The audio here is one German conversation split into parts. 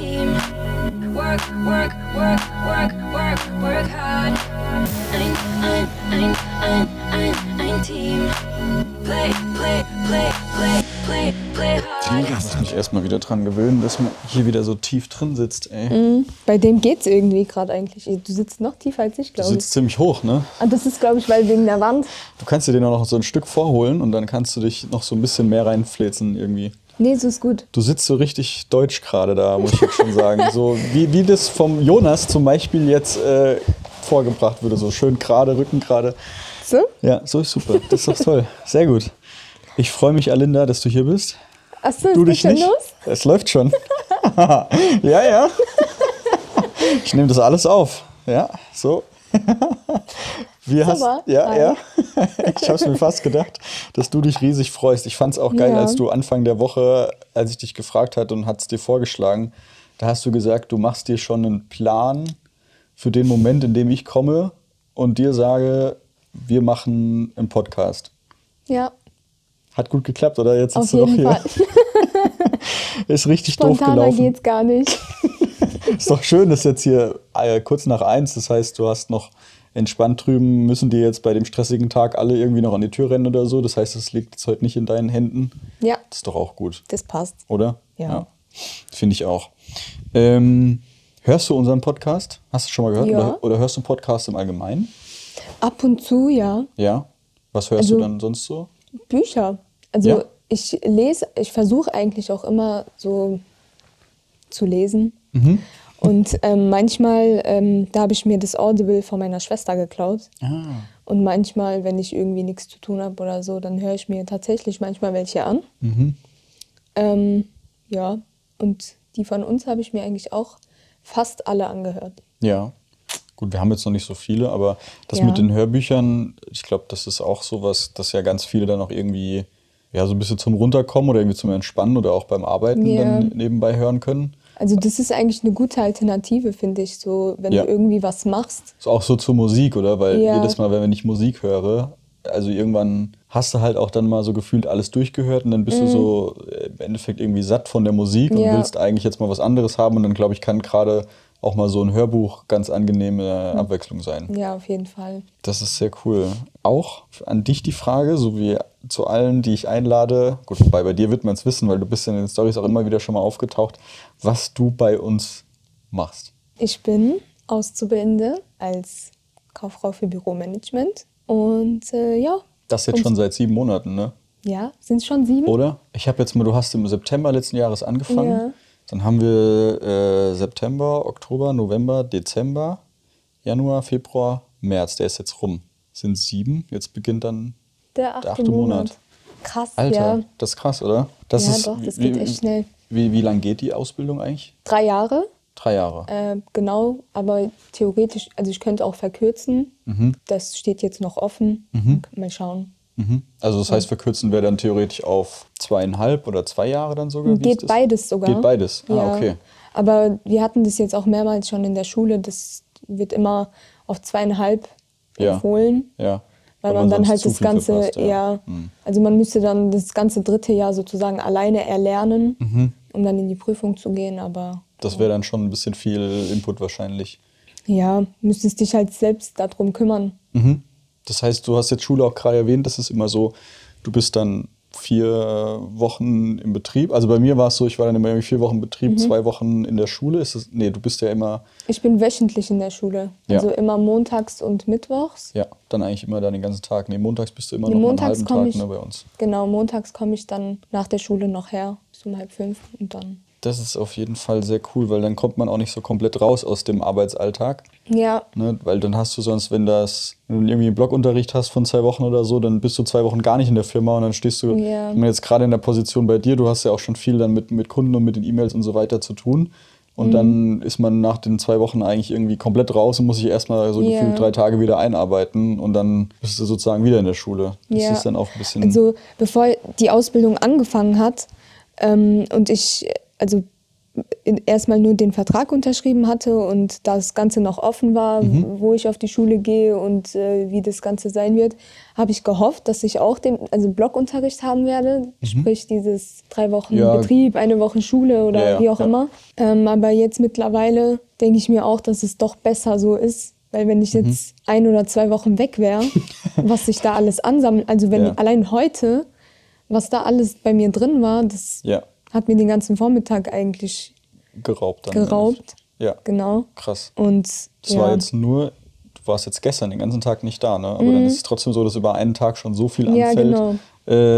team. Work, work, work, work, work, work hard. Ein, ein, ein, ein, ein, ein Team. Play, play, play, play, play, play hard. Ich muss mich erstmal wieder dran gewöhnen, dass man hier wieder so tief drin sitzt, ey. Mhm. Bei dem geht's irgendwie gerade eigentlich. Du sitzt noch tiefer als ich, Du glaube ich. sitzt ziemlich hoch, ne? Und das ist, glaube ich, weil wegen der Wand. Du kannst dir den auch noch so ein Stück vorholen und dann kannst du dich noch so ein bisschen mehr reinfläzen irgendwie. Nee, so ist gut. Du sitzt so richtig deutsch gerade da, muss ich jetzt schon sagen. So wie, wie das vom Jonas zum Beispiel jetzt äh, vorgebracht würde. So schön gerade, Rücken gerade. So? Ja, so ist super. Das ist doch toll. Sehr gut. Ich freue mich, Alinda, dass du hier bist. Achso, Du ist dich schon nicht? los? Es läuft schon. ja, ja. Ich nehme das alles auf. Ja, so. Wie hast, Super. ja, ja. Ich habe es mir fast gedacht, dass du dich riesig freust. Ich fand es auch geil, Ja. als du Anfang der Woche, als ich dich gefragt hatte und hat es dir vorgeschlagen, da hast du gesagt, du machst dir schon einen Plan für den Moment, in dem ich komme und dir sage, wir machen einen Podcast. Ja, Hat gut geklappt, oder? Jetzt auf sitzt du noch jeden hier. Fall. Ist richtig doof Spontaner gelaufen. geht's gar nicht. Ist doch schön, dass jetzt hier äh, kurz nach eins, das heißt, du hast noch entspannt drüben, müssen dir jetzt bei dem stressigen Tag alle irgendwie noch an die Tür rennen oder so. Das heißt, es liegt jetzt heute nicht in deinen Händen. Ja, Das ist doch auch gut, das passt. oder? Ja. Finde ich auch. Ähm, hörst du unseren Podcast? Hast du schon mal gehört? Ja. Oder, oder hörst du Podcasts im Allgemeinen? Ab und zu, ja. Ja. Was hörst Also- du dann sonst so? Bücher. Also Ja. ich lese, ich versuche eigentlich auch immer so zu lesen. Mhm. Und ähm, manchmal, ähm, da habe ich mir das Audible von meiner Schwester geklaut. Ah. Und manchmal, wenn ich irgendwie nichts zu tun habe oder so, dann höre ich mir tatsächlich manchmal welche an. Mhm. Ähm, ja, und die von uns habe ich mir eigentlich auch fast alle angehört. Ja. Gut, wir haben jetzt noch nicht so viele, aber das Ja. mit den Hörbüchern, ich glaube, das ist auch sowas, dass ja ganz viele dann auch irgendwie ja, so ein bisschen zum Runterkommen oder irgendwie zum Entspannen oder auch beim Arbeiten Ja. dann nebenbei hören können. Also das ist eigentlich eine gute Alternative, finde ich, so wenn Ja. du irgendwie was machst. Ist auch so zur Musik, oder? Weil Ja. jedes Mal, wenn ich Musik höre, also irgendwann hast du halt auch dann mal so gefühlt alles durchgehört und dann bist du so äh, im Endeffekt irgendwie satt von der Musik und Mhm. Ja. willst eigentlich jetzt mal was anderes haben und dann glaube ich, kann gerade auch mal so ein Hörbuch ganz angenehme Mhm. Abwechslung sein. Ja, auf jeden Fall. Das ist sehr cool. Auch an dich die Frage, so wie zu allen, die ich einlade. Gut, wobei bei dir wird man es wissen, weil du bist in den Stories auch immer wieder schon mal aufgetaucht, was du bei uns machst. Ich bin Auszubildende als Kauffrau für Büromanagement. Und äh, ja, Das jetzt schon seit sieben Monaten, ne? ja, sind es schon sieben? Oder? Ich habe jetzt mal, du hast im September letzten Jahres angefangen. Ja. Dann haben wir äh, September, Oktober, November, Dezember, Januar, Februar, März. Der ist jetzt rum. Sind sieben. Jetzt beginnt dann Der achte, der achte Monat. Monat. Krass, Alter, ja. das ist krass, oder? Das Ja, ist, doch, das wie, geht echt schnell. Wie, wie lang geht die Ausbildung eigentlich? Drei Jahre, Drei Jahre. äh, genau, aber theoretisch, also ich könnte auch verkürzen. Mhm. Das steht jetzt noch offen. Mal schauen. Mhm. Also das heißt, verkürzen wäre dann theoretisch auf zweieinhalb oder zwei Jahre dann sogar? Geht beides sogar. Geht beides. Ah, Ja. okay. Aber wir hatten das jetzt auch mehrmals schon in der Schule. Das wird immer auf zweieinhalb Ja. empfohlen. Ja. Weil man dann halt das ganze, verpasst, ja, Hm. also man müsste dann das ganze dritte Jahr sozusagen alleine erlernen, Mhm. um dann in die Prüfung zu gehen. Aber Das wäre dann schon ein bisschen viel Input wahrscheinlich. ja, müsstest dich halt selbst darum kümmern. Mhm. Das heißt, du hast jetzt Schule auch gerade erwähnt, das ist immer so, du bist dann vier Wochen im Betrieb. Also bei mir war es so, ich war dann immer irgendwie vier Wochen im Betrieb, Mhm. zwei Wochen in der Schule. Ist das, nee, du bist ja immer, Ich bin wöchentlich in der Schule. Ja. Also immer montags und mittwochs. ja, dann eigentlich immer dann den ganzen Tag. Nee, montags bist du immer Nee, noch mal einen montags halben Tag ich- ne, bei uns. Genau, montags komme ich dann nach der Schule noch her, bis um halb fünf und dann. Das ist auf jeden Fall sehr cool, weil dann kommt man auch nicht so komplett raus aus dem Arbeitsalltag. Ja, Ne? Weil dann hast du sonst, wenn das, wenn du irgendwie einen Blockunterricht hast von zwei Wochen oder so, dann bist du zwei Wochen gar nicht in der Firma und dann stehst du, Ja. jetzt gerade in der Position bei dir, du hast ja auch schon viel dann mit, mit Kunden und mit den E-Mails und so weiter zu tun. Und Mhm. dann ist man nach den zwei Wochen eigentlich irgendwie komplett raus und muss sich erstmal so Ja. gefühlt drei Tage wieder einarbeiten und dann bist du sozusagen wieder in der Schule. Das Ja. ist dann auch ein bisschen. Also bevor die Ausbildung angefangen hat ähm, und ich, also erstmal nur den Vertrag unterschrieben hatte und das Ganze noch offen war, wo ich auf die Schule gehe und äh, wie das Ganze sein wird, habe ich gehofft, dass ich auch den, also Blockunterricht haben werde, sprich dieses drei Wochen Ja. Betrieb, eine Woche Schule oder Ja, ja, wie auch immer. Ähm, aber jetzt mittlerweile denke ich mir auch, dass es doch besser so ist, weil wenn Mhm. ich jetzt ein oder zwei Wochen weg wäre, was sich da alles ansammelt, also wenn allein heute, was da alles bei mir drin war, das hat mir den ganzen Vormittag eigentlich geraubt dann. geraubt. Ja, Genau. krass. Und Das ja, war jetzt nur, du warst jetzt gestern den ganzen Tag nicht da, ne? Aber dann ist es trotzdem so, dass über einen Tag schon so viel Mhm. Ja, anfällt, genau.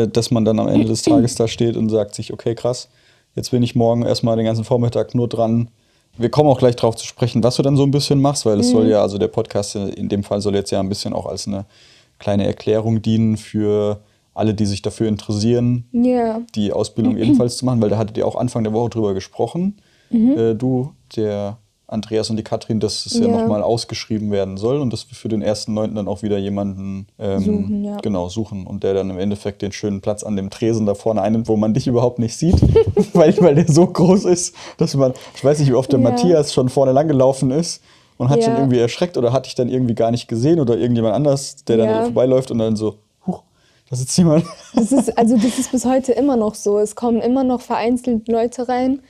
äh, dass man dann am Ende des Tages da steht und sagt sich, okay, krass, jetzt bin ich morgen erstmal den ganzen Vormittag nur dran. Wir kommen auch gleich darauf zu sprechen, was du dann so ein bisschen machst, weil es Mhm. soll ja, also der Podcast in dem Fall soll jetzt ja ein bisschen auch als eine kleine Erklärung dienen für alle, die sich dafür interessieren, ja, die Ausbildung ebenfalls zu machen, weil da hattet ihr auch Anfang der Woche drüber gesprochen. Äh, du, der Andreas und die Katrin, dass es ja, Mhm. Ja. nochmal ausgeschrieben werden soll und dass wir für den 1.9. dann auch wieder jemanden ähm, Suchen, ja. genau, suchen und der dann im Endeffekt den schönen Platz an dem Tresen da vorne einnimmt, wo man dich überhaupt nicht sieht, weil, weil der so groß ist, dass man, ich weiß nicht, wie oft der Ja. Matthias schon vorne lang gelaufen ist und hat schon irgendwie erschreckt oder hat dich dann irgendwie gar nicht gesehen oder irgendjemand anders, der dann vorbeiläuft und dann so, da sitzt jemand. das ist, also das ist bis heute immer noch so. Es kommen immer noch vereinzelt Leute rein,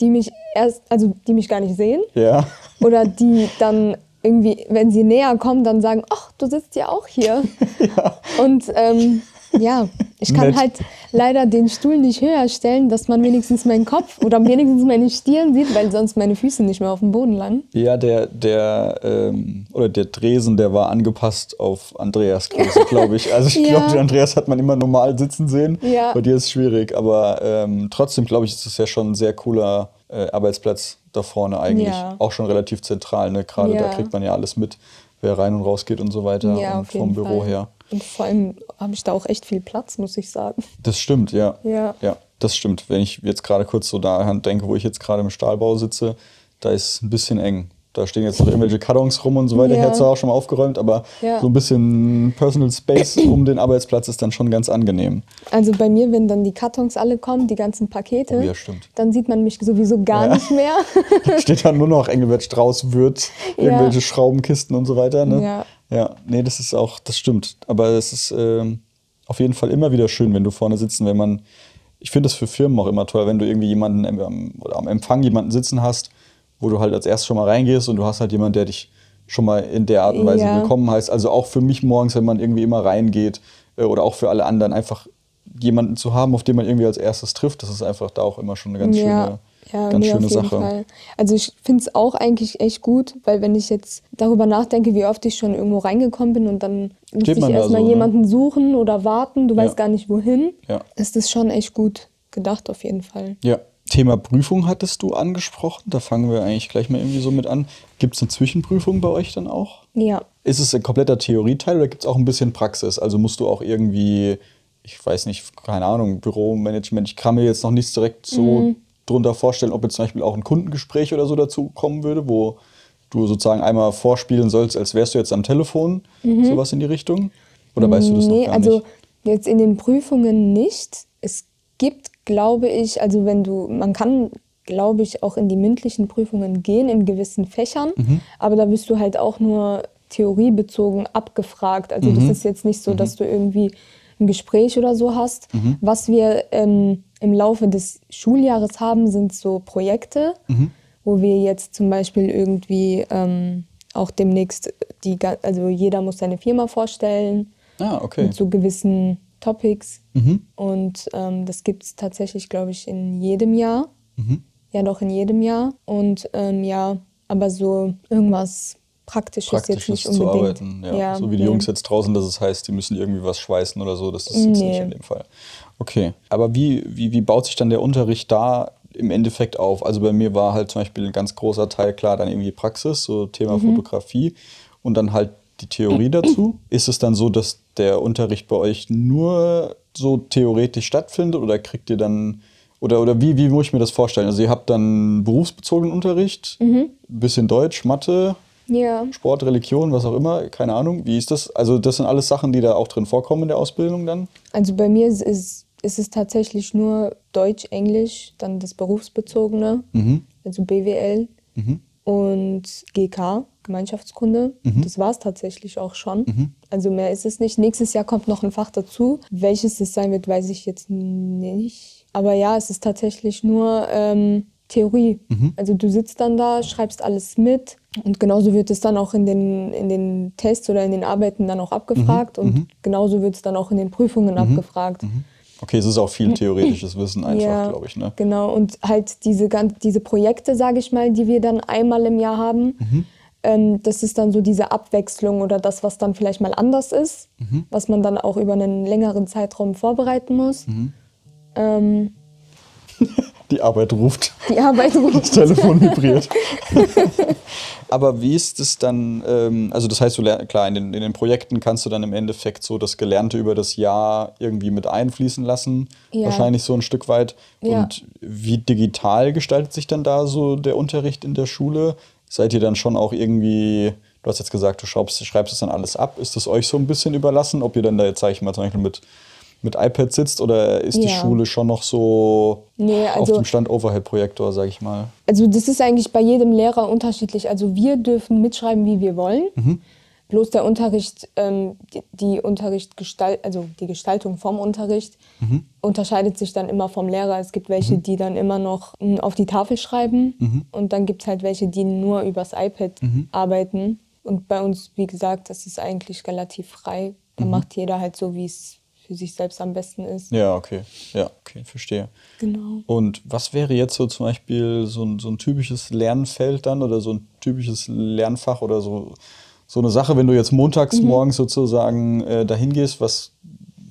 die mich erst, also die mich gar nicht sehen ja. oder die dann irgendwie, wenn sie näher kommen, dann sagen, ach, du sitzt ja auch hier. Und ähm, ja, ich kann halt leider den Stuhl nicht höher stellen, dass man wenigstens meinen Kopf oder wenigstens meine Stirn sieht, weil sonst meine Füße nicht mehr auf dem Boden landen. Ja, der, der, ähm, oder der Dresen, der war angepasst auf Andreas Größe, glaube ich. Also ich Ja. glaube, den Andreas hat man immer normal sitzen sehen. Ja. Bei dir ist es schwierig, aber ähm, trotzdem, glaube ich, ist es ja schon ein sehr cooler äh, Arbeitsplatz da vorne eigentlich. Ja. Auch schon relativ zentral, ne? Gerade da kriegt man ja alles mit, wer rein und raus geht und so weiter Ja, vom Büro Fall. her. Und vor allem habe ich da auch echt viel Platz, muss ich sagen. Das stimmt, ja. Ja. Ja, das stimmt. Wenn ich jetzt gerade kurz so daran denke, wo ich jetzt gerade im Stahlbau sitze, da ist es ein bisschen eng. Da stehen jetzt noch irgendwelche Kartons rum und so weiter. Ja. Herz war auch schon mal aufgeräumt, aber Ja. so ein bisschen Personal Space um den Arbeitsplatz ist dann schon ganz angenehm. Also bei mir, wenn dann die Kartons alle kommen, die ganzen Pakete, Oh ja, dann sieht man mich sowieso gar Ja. nicht mehr. Da steht dann nur noch Engelbert Strauß, Würth, irgendwelche Schraubenkisten und so weiter. Ne? Ja. Ja, nee, das ist auch, das stimmt. Aber es ist ähm, auf jeden Fall immer wieder schön, wenn du vorne sitzt, und wenn man, ich finde das für Firmen auch immer toll, wenn du irgendwie jemanden am, am Empfang jemanden sitzen hast, wo du halt als erstes schon mal reingehst und du hast halt jemanden, der dich schon mal in der Art und Weise Ja. willkommen heißt. Also auch für mich morgens, wenn man irgendwie immer reingeht äh, oder auch für alle anderen, einfach jemanden zu haben, auf den man irgendwie als erstes trifft, das ist einfach da auch immer schon eine ganz ja, schöne, ja ganz nee, schöne auf jeden Sache. Fall. Also ich finde es auch eigentlich echt gut, weil wenn ich jetzt darüber nachdenke, wie oft ich schon irgendwo reingekommen bin und dann müsste ich erstmal so, ne? jemanden suchen oder warten, du Ja. weißt gar nicht wohin, Ja. ist das schon echt gut gedacht auf jeden Fall. Ja. Thema Prüfung hattest du angesprochen. Da fangen wir eigentlich gleich mal irgendwie so mit an. Gibt es eine Zwischenprüfung bei euch dann auch? Ja, Ist es ein kompletter Theorieteil oder gibt es auch ein bisschen Praxis? Also musst du auch irgendwie, ich weiß nicht, keine Ahnung, Büromanagement, ich kann mir jetzt noch nichts direkt so drunter vorstellen, ob jetzt zum Beispiel auch ein Kundengespräch oder so dazu kommen würde, wo du sozusagen einmal vorspielen sollst, als wärst du jetzt am Telefon, sowas in die Richtung? Oder weißt du das noch nee, gar also nicht? jetzt in den Prüfungen nicht. Es gibt, glaube ich, also wenn du, man kann, glaube ich, auch in die mündlichen Prüfungen gehen in gewissen Fächern, Mhm. aber da bist du halt auch nur theoriebezogen abgefragt. Also Mhm. das ist jetzt nicht so, dass du irgendwie ein Gespräch oder so hast. Mhm. Was wir ähm, im Laufe des Schuljahres haben, sind so Projekte, Mhm. wo wir jetzt zum Beispiel irgendwie ähm, auch demnächst die, also jeder muss seine Firma vorstellen Ah, okay. mit so gewissen Topics. Mhm. Und ähm, das gibt es tatsächlich, glaube ich, in jedem Jahr. Mhm. Ja, doch in jedem Jahr. Und ähm, ja, aber so irgendwas Praktisches, jetzt Praktisches nicht zu unbedingt. arbeiten. Ja. so wie die. Jungs jetzt draußen, dass es heißt, die müssen irgendwie was schweißen oder so. Das ist jetzt nicht Nee. in dem Fall. Okay. Aber wie, wie, wie baut sich dann der Unterricht da im Endeffekt auf? Also bei mir war halt zum Beispiel ein ganz großer Teil klar dann irgendwie Praxis, so Thema Mhm. Fotografie und dann halt die Theorie dazu. Ist es dann so, dass der Unterricht bei euch nur so theoretisch stattfindet oder kriegt ihr dann oder, oder wie, wie muss ich mir das vorstellen? Also ihr habt dann berufsbezogenen Unterricht, Mhm. bisschen Deutsch, Mathe, Ja, Sport, Religion, was auch immer, keine Ahnung. Wie ist das? Also, das sind alles Sachen, die da auch drin vorkommen in der Ausbildung dann? also bei mir ist, ist ist es tatsächlich nur Deutsch, Englisch, dann das Berufsbezogene, also BWL und GK, Gemeinschaftskunde. Das war es tatsächlich auch schon. Also mehr ist es nicht. Nächstes Jahr kommt noch ein Fach dazu. Welches es sein wird, weiß ich jetzt nicht. Aber ja, es ist tatsächlich nur ähm, Theorie. Also du sitzt dann da, schreibst alles mit und genauso wird es dann auch in den, in den Tests oder in den Arbeiten dann auch abgefragt und genauso wird es dann auch in den Prüfungen abgefragt. Okay, es ist auch viel theoretisches Wissen einfach, glaube ich. Ne? Genau, und halt diese, diese Projekte, sage ich mal, die wir dann einmal im Jahr haben, Mhm. Ähm, das ist dann so diese Abwechslung oder das, was dann vielleicht mal anders ist, Mhm. was man dann auch über einen längeren Zeitraum vorbereiten muss. Mhm. Ähm, Die Arbeit ruft. die Arbeit Das Telefon vibriert. Aber wie ist es dann, ähm, also das heißt, du lern, klar, in den, in den Projekten kannst du dann im Endeffekt so das Gelernte über das Jahr irgendwie mit einfließen lassen, Ja. wahrscheinlich so ein Stück weit. Ja. Und wie digital gestaltet sich dann da so der Unterricht in der Schule? Seid ihr dann schon auch irgendwie, du hast jetzt gesagt, du schreibst, schreibst es dann alles ab, ist das euch so ein bisschen überlassen, ob ihr dann da jetzt, sag ich mal, zum Beispiel mit, mit iPad sitzt oder ist die Ja. Schule schon noch so Nee, auf also- dem Stand Overhead-Projektor, sag ich mal? Also das ist eigentlich bei jedem Lehrer unterschiedlich. Also wir dürfen mitschreiben, wie wir wollen. Bloß der Unterricht, ähm, die, die Unterrichtgestalt, also die Gestaltung vom Unterricht unterscheidet sich dann immer vom Lehrer. Es gibt welche, die dann immer noch mm, auf die Tafel schreiben und dann gibt es halt welche, die nur übers iPad arbeiten. Und bei uns, wie gesagt, das ist eigentlich relativ frei. Da macht jeder halt so, wie es für sich selbst am besten ist. Ja, okay. Ja, okay, verstehe. Genau. Und was wäre jetzt so zum Beispiel so ein, so ein typisches Lernfeld dann oder so ein typisches Lernfach oder so, so eine Sache, wenn du jetzt montags morgens sozusagen äh, dahin gehst, was,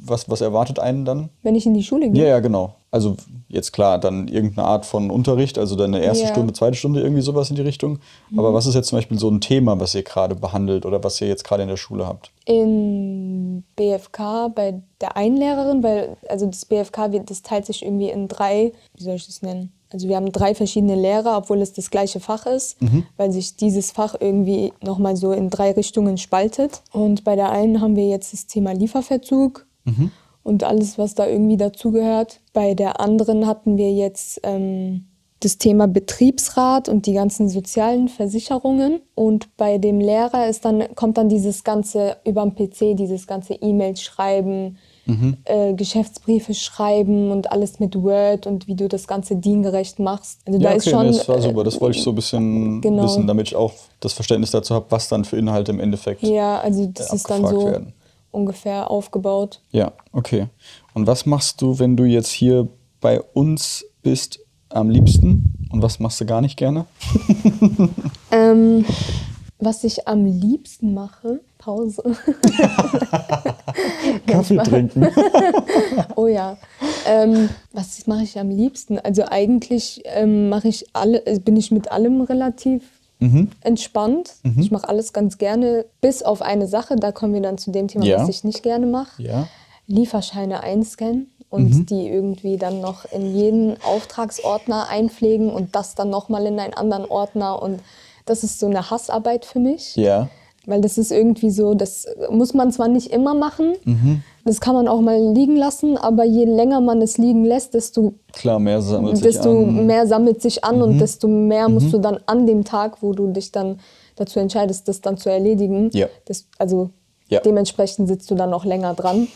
was, was erwartet einen dann? Wenn ich in die Schule gehe. Ja, ja, genau. Also jetzt klar, dann irgendeine Art von Unterricht, also dann eine erste Ja. Stunde, zweite Stunde, irgendwie sowas in die Richtung. Aber was ist jetzt zum Beispiel so ein Thema, was ihr gerade behandelt oder was ihr jetzt gerade in der Schule habt? in BFK bei der einen Lehrerin, weil also das BFK, wird- das teilt sich irgendwie in drei, wie soll ich das nennen? Also wir haben drei verschiedene Lehrer, obwohl es das gleiche Fach ist, weil sich dieses Fach irgendwie nochmal so in drei Richtungen spaltet. Und bei der einen haben wir jetzt das Thema Lieferverzug und alles, was da irgendwie dazugehört. Bei der anderen hatten wir jetzt ähm, das Thema Betriebsrat und die ganzen sozialen Versicherungen. Und bei dem Lehrer ist dann, kommt dann dieses ganze über den PC, dieses ganze E-Mails schreiben, äh, Geschäftsbriefe schreiben und alles mit Word und wie du das Ganze diengerecht machst. Also da ja, ist okay, schon. nee, das war äh, super. Das wollte ich so ein bisschen genau. wissen, damit ich auch das Verständnis dazu habe, was dann für Inhalte im Endeffekt. Ja, also das äh, ist dann so werden. ungefähr aufgebaut. Ja, okay. Und was machst du, wenn du jetzt hier bei uns bist, am liebsten? Und was machst du gar nicht gerne? Ähm, was ich am liebsten mache, Pause. Kaffee trinken. Oh ja. Ähm, was mache ich am liebsten? Also eigentlich ähm, mache ich alle, äh, bin ich mit allem relativ Mhm. entspannt. Ich mache alles ganz gerne, bis auf eine Sache. Da kommen wir dann zu dem Thema, Ja. was ich nicht gerne mache. Ja. Lieferscheine einscannen und die irgendwie dann noch in jeden Auftragsordner einpflegen und das dann nochmal in einen anderen Ordner. Und das ist so eine Hassarbeit für mich. Ja. Weil das ist irgendwie so, das muss man zwar nicht immer machen, Mhm. das kann man auch mal liegen lassen, aber je länger man es liegen lässt, desto, Klar, mehr sammelt sich desto an. Mhm. mehr sammelt sich an und desto mehr musst du dann an dem Tag, wo du dich dann dazu entscheidest, das dann zu erledigen, Ja. das, also Ja. dementsprechend sitzt du dann noch länger dran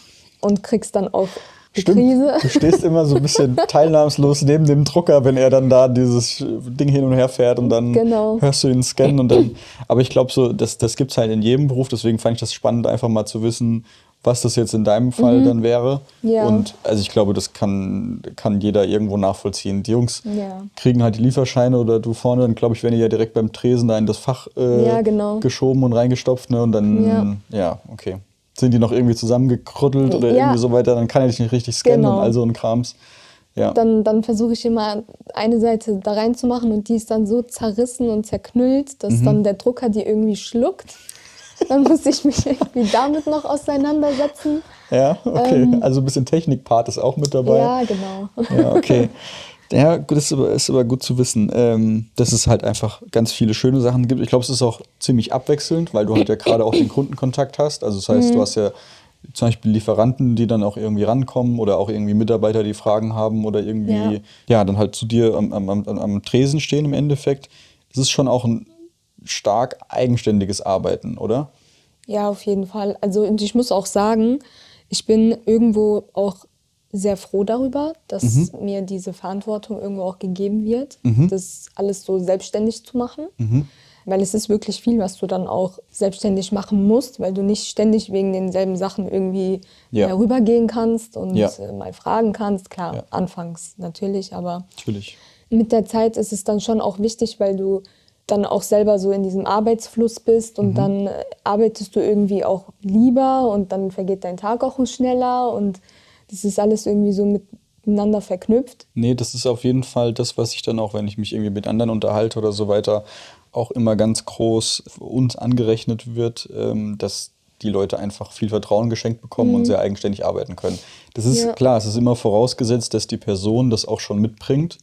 und kriegst dann auch Stimmt. Krise. Du stehst immer so ein bisschen teilnahmslos neben dem Drucker, wenn er dann da dieses Ding hin und her fährt und dann Genau. hörst du ihn scannen und dann. Aber ich glaube so, das, das gibt es halt in jedem Beruf, deswegen fand ich das spannend, einfach mal zu wissen, was das jetzt in deinem Fall dann wäre. Mhm. Ja. Und also ich glaube, das kann, kann jeder irgendwo nachvollziehen. Die Jungs Ja. kriegen halt die Lieferscheine oder du vorne, dann glaube ich, werden die ja direkt beim Tresen da in das Fach äh, Ja, genau. geschoben und reingestopft, ne? Und dann, ja. okay. Sind die noch irgendwie zusammengekrüttelt oder Ja. irgendwie so weiter, dann kann er dich nicht richtig scannen Genau. und all so ein Krams. Ja. Dann, dann versuche ich immer eine Seite da reinzumachen und die ist dann so zerrissen und zerknüllt, dass Mhm. dann der Drucker die irgendwie schluckt. Dann muss ich mich irgendwie damit noch auseinandersetzen. ja, okay. also ein bisschen Technikpart ist auch mit dabei. Ähm. Ja, genau. Ja, okay. Ja, gut, das ist aber, ist aber gut zu wissen, ähm, dass es halt einfach ganz viele schöne Sachen gibt. Ich glaube, es ist auch ziemlich abwechselnd, weil du halt ja gerade auch den Kundenkontakt hast. Also das heißt, Mhm. du hast ja zum Beispiel Lieferanten, die dann auch irgendwie rankommen oder auch irgendwie Mitarbeiter, die Fragen haben oder irgendwie, ja, Ja. dann halt zu dir am, am, am, am Tresen stehen im Endeffekt. Es ist schon auch ein stark eigenständiges Arbeiten, oder? Ja, auf jeden Fall. Also und ich muss auch sagen, ich bin irgendwo auch sehr froh darüber, dass mir diese Verantwortung irgendwo auch gegeben wird, das alles so selbstständig zu machen. Weil es ist wirklich viel, was du dann auch selbstständig machen musst, weil du nicht ständig wegen denselben Sachen irgendwie Ja. herübergehen kannst und Ja. äh, mal fragen kannst. Klar, Ja. anfangs natürlich, aber Natürlich. mit der Zeit ist es dann schon auch wichtig, weil du dann auch selber so in diesem Arbeitsfluss bist und dann äh, arbeitest du irgendwie auch lieber und dann vergeht dein Tag auch schneller und das ist alles irgendwie so miteinander verknüpft. Nee, das ist auf jeden Fall das, was ich dann auch, wenn ich mich irgendwie mit anderen unterhalte oder so weiter, auch immer ganz groß uns angerechnet wird, ähm, dass die Leute einfach viel Vertrauen geschenkt bekommen und sehr eigenständig arbeiten können. Das ist Ja. klar, es ist immer vorausgesetzt, dass die Person das auch schon mitbringt.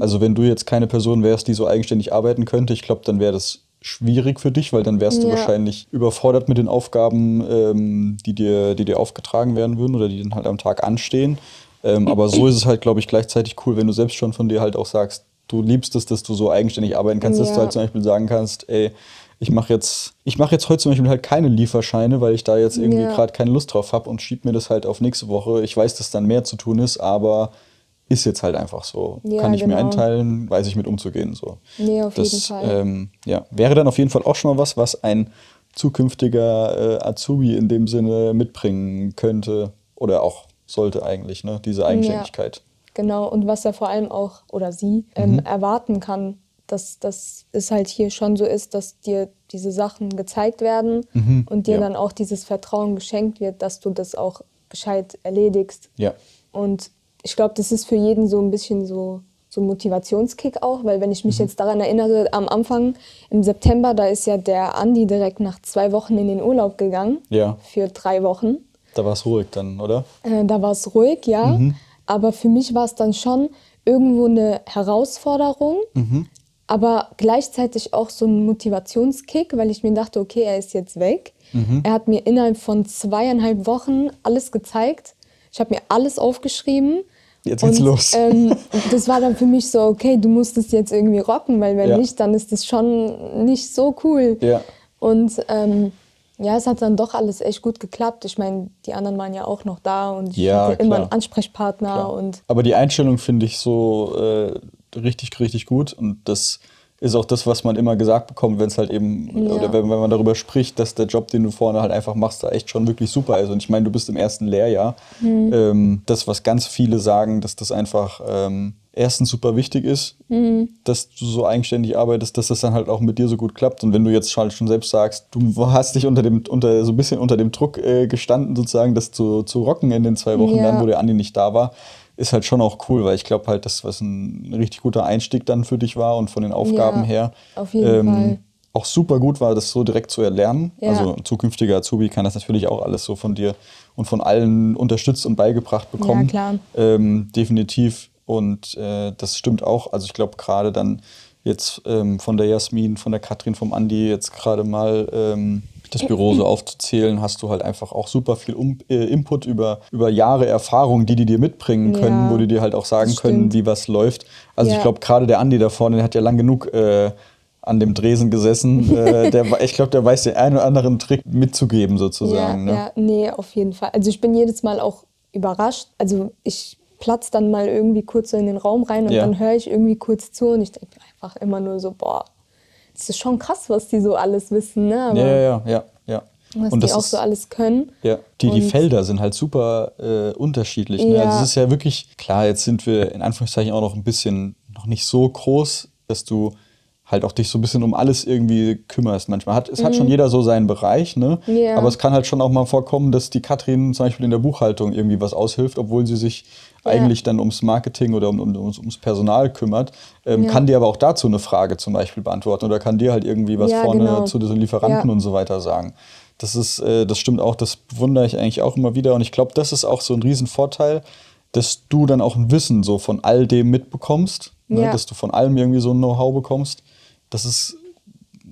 Also wenn du jetzt keine Person wärst, die so eigenständig arbeiten könnte, ich glaube, dann wäre das schwierig für dich, weil dann wärst du Ja. wahrscheinlich überfordert mit den Aufgaben, ähm, die, dir, die dir aufgetragen werden würden oder die dann halt am Tag anstehen. Ähm, aber so ist es halt, glaube ich, gleichzeitig cool, wenn du selbst schon von dir halt auch sagst, du liebst es, dass du so eigenständig arbeiten kannst, dass Ja. du halt zum Beispiel sagen kannst, ey, ich mache jetzt, ich mache jetzt heute zum Beispiel halt keine Lieferscheine, weil ich da jetzt irgendwie Ja. gerade keine Lust drauf habe und schieb mir das halt auf nächste Woche. Ich weiß, dass dann mehr zu tun ist, aber ist jetzt halt einfach so. Ja, Kann ich mir genau. einteilen, weiß ich mit umzugehen. So. Nee, auf das, jeden Fall. Ähm, ja, wäre dann auf jeden Fall auch schon mal was, was ein zukünftiger äh, Azubi in dem Sinne mitbringen könnte oder auch sollte eigentlich, ne? diese Eigenständigkeit. Genau, und was er vor allem auch oder sie ähm, erwarten kann, dass, es halt hier schon so ist, dass dir diese Sachen gezeigt werden und dir ja. dann auch dieses Vertrauen geschenkt wird, dass du das auch gescheit erledigst. Ja. Und ich glaube, das ist für jeden so ein bisschen so, so ein Motivationskick auch, weil wenn ich mich jetzt daran erinnere, am Anfang im September, da ist ja der Andi direkt nach zwei Wochen in den Urlaub gegangen. Ja. Für drei Wochen. Da war es ruhig dann, oder? Äh, da war es ruhig, ja. Aber für mich war es dann schon irgendwo eine Herausforderung, aber gleichzeitig auch so ein Motivationskick, weil ich mir dachte, okay, er ist jetzt weg. Er hat mir innerhalb von zweieinhalb Wochen alles gezeigt. Ich habe mir alles aufgeschrieben. Jetzt geht's Und, los. Ähm, das war dann für mich so, okay, du musst es jetzt irgendwie rocken, weil wenn Ja. nicht, dann ist das schon nicht so cool. Ja. Und ähm, ja, es hat dann doch alles echt gut geklappt. Ich meine, die anderen waren ja auch noch da und ich Ja, hatte immer klar. einen Ansprechpartner Klar. und Aber die Einstellung finde ich so äh, richtig, richtig gut. Und das ist auch das, was man immer gesagt bekommt, wenn es halt eben, Ja. oder wenn, wenn man darüber spricht, dass der Job, den du vorne halt einfach machst, da echt schon wirklich super ist. Und ich meine, du bist im ersten Lehrjahr. Mhm. Ähm, das, was ganz viele sagen, dass das einfach ähm, erstens super wichtig ist, Mhm. dass du so eigenständig arbeitest, dass das dann halt auch mit dir so gut klappt. Und wenn du jetzt schon, schon selbst sagst, du hast dich unter dem, unter, so ein bisschen unter dem Druck äh, gestanden, sozusagen, das zu, zu rocken in den zwei Wochen, Ja. dann, wo der Andi nicht da war, ist halt schon auch cool, weil ich glaube halt, dass was ein richtig guter Einstieg dann für dich war und von den Aufgaben Ja, her. auf jeden Fall. Auch super gut war, das so direkt zu erlernen. Ja. Also ein zukünftiger Azubi kann das natürlich auch alles so von dir und von allen unterstützt und beigebracht bekommen. klar. Ähm, definitiv. Und äh, das stimmt auch. Also ich glaube gerade dann jetzt ähm, von der Jasmin, von der Katrin, vom Andi jetzt gerade mal ähm, das Büro so aufzuzählen, hast du halt einfach auch super viel um, äh, Input über, über Jahre Erfahrung, die die dir mitbringen können, Ja, wo die dir halt auch sagen können, wie was läuft. Also ich Ja. glaube gerade der Andi da vorne, der hat ja lang genug äh, an dem Dresen gesessen. äh, der, ich glaube, der weiß den einen oder anderen Trick mitzugeben sozusagen. ja, ne? ja, nee, auf jeden Fall. Also ich bin jedes Mal auch überrascht. Also ich platz dann mal irgendwie kurz so in den Raum rein und Ja. dann höre ich irgendwie kurz zu und ich denke einfach immer nur so, boah, das ist schon krass, was die so alles wissen, ne? Aber Ja, ja, ja, ja, was Und die das auch ist- so alles können. Ja, die, die Felder sind halt super äh, unterschiedlich. Ne? Ja. Also es ist ja wirklich, klar, jetzt sind wir in Anführungszeichen auch noch ein bisschen, noch nicht so groß, dass du halt auch dich so ein bisschen um alles irgendwie kümmerst manchmal. Hat, es hat schon jeder so seinen Bereich, ne? Mhm. Ja. aber es kann halt schon auch mal vorkommen, dass die Katrin zum Beispiel in der Buchhaltung irgendwie was aushilft, obwohl sie sich Ja. eigentlich dann ums Marketing oder um, um, ums, Personal kümmert. Ähm, Ja. Kann dir aber auch dazu eine Frage zum Beispiel beantworten oder kann dir halt irgendwie was Ja, vorne genau. zu diesen Lieferanten und so weiter sagen. Das ist, äh, das stimmt auch, das bewundere ich eigentlich auch immer wieder. Und ich glaube, das ist auch so ein Riesenvorteil, dass du dann auch ein Wissen so von all dem mitbekommst, ne? Dass du von allem irgendwie so ein Know-how bekommst. Das ist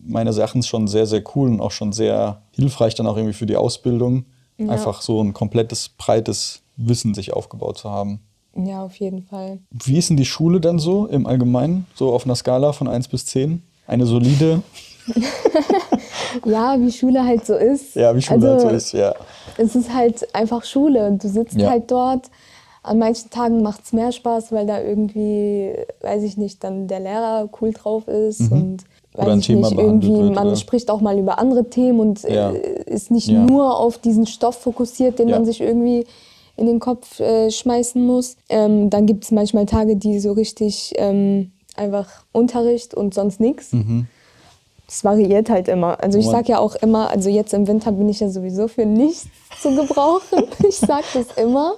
meines Erachtens schon sehr, sehr cool und auch schon sehr hilfreich dann auch irgendwie für die Ausbildung. Einfach so ein komplettes, breites Wissen sich aufgebaut zu haben. Ja, auf jeden Fall. Wie ist denn die Schule dann so im Allgemeinen? So auf einer Skala von 1 bis 10? Eine solide? Ja, wie Schule halt so ist. Ja, wie Schule also, halt so ist, ja. Es ist halt einfach Schule und du sitzt Ja. halt dort. An manchen Tagen macht es mehr Spaß, weil da irgendwie, weiß ich nicht, dann der Lehrer cool drauf ist und weiß Mhm. Oder ein ich Thema nicht, irgendwie, wird, man oder? spricht auch mal über andere Themen und Ja. äh, ist nicht Ja. nur auf diesen Stoff fokussiert, den Ja. man sich irgendwie in den Kopf äh, schmeißen muss. Ähm, dann gibt es manchmal Tage, die so richtig ähm, einfach Unterricht und sonst nichts. Es variiert halt immer. Also ich Mhm. Wo man- sag ja auch immer, also jetzt im Winter bin ich ja sowieso für nichts zu gebrauchen. ich sag das immer.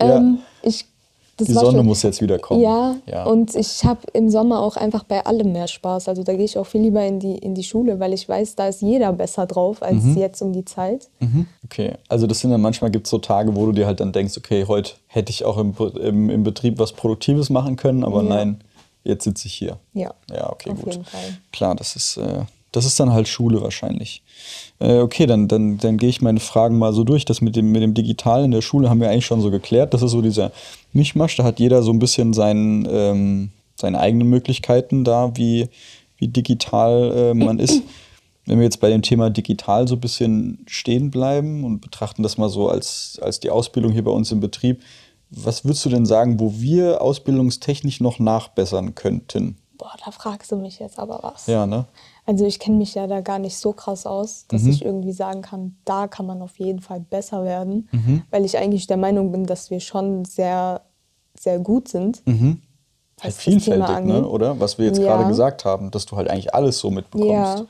Ja. Ähm, ich, das Die Sonne schon, muss jetzt wieder kommen. Ja, ja. und ich habe im Sommer auch einfach bei allem mehr Spaß. Also da gehe ich auch viel lieber in die, in die Schule, weil ich weiß, da ist jeder besser drauf als Mhm. jetzt um die Zeit. Okay, also das sind dann manchmal gibt es so Tage, wo du dir halt dann denkst, okay, heute hätte ich auch im, im, im Betrieb was Produktives machen können, aber Ja. nein, jetzt sitze ich hier. Ja, Ja, okay, auf gut. Klar, das ist, äh, das ist dann halt Schule wahrscheinlich. Äh, okay, dann, dann, dann gehe ich meine Fragen mal so durch. Das mit dem, mit dem Digital in der Schule haben wir eigentlich schon so geklärt. Das ist so dieser Mischmasch. Da hat jeder so ein bisschen seinen, ähm, seine eigenen Möglichkeiten da, wie, wie digital äh, man ist. Wenn wir jetzt bei dem Thema digital so ein bisschen stehen bleiben und betrachten das mal so als, als die Ausbildung hier bei uns im Betrieb, was würdest du denn sagen, wo wir ausbildungstechnisch noch nachbessern könnten? Boah, da fragst du mich jetzt aber was. Ja, ne? Also ich kenne mich ja da gar nicht so krass aus, dass Mhm. ich irgendwie sagen kann, da kann man auf jeden Fall besser werden, Mhm. weil ich eigentlich der Meinung bin, dass wir schon sehr, sehr gut sind. Mhm. Halt vielfältig, ne? oder? Was wir jetzt Ja. gerade gesagt haben, dass du halt eigentlich alles so mitbekommst. Ja.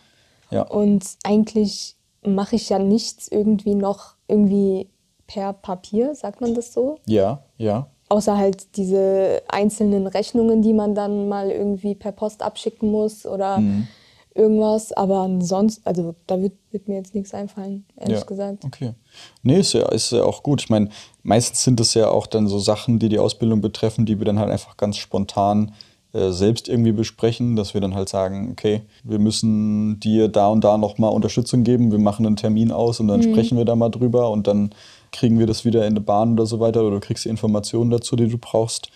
Ja. Und eigentlich mache ich ja nichts irgendwie noch irgendwie per Papier, sagt man das so? ja, ja. Außer halt diese einzelnen Rechnungen, die man dann mal irgendwie per Post abschicken muss oder Mhm. irgendwas. Aber ansonsten, also da wird, wird mir jetzt nichts einfallen, ehrlich ja. gesagt. Okay. Nee, ist ja, ist ja auch gut. Ich meine, meistens sind es ja auch dann so Sachen, die die Ausbildung betreffen, die wir dann halt einfach ganz spontan äh, selbst irgendwie besprechen, dass wir dann halt sagen, okay, wir müssen dir da und da nochmal Unterstützung geben, wir machen einen Termin aus und dann sprechen wir da mal drüber und dann kriegen wir das wieder in eine Bahn oder so weiter oder du kriegst die Informationen dazu, die du brauchst.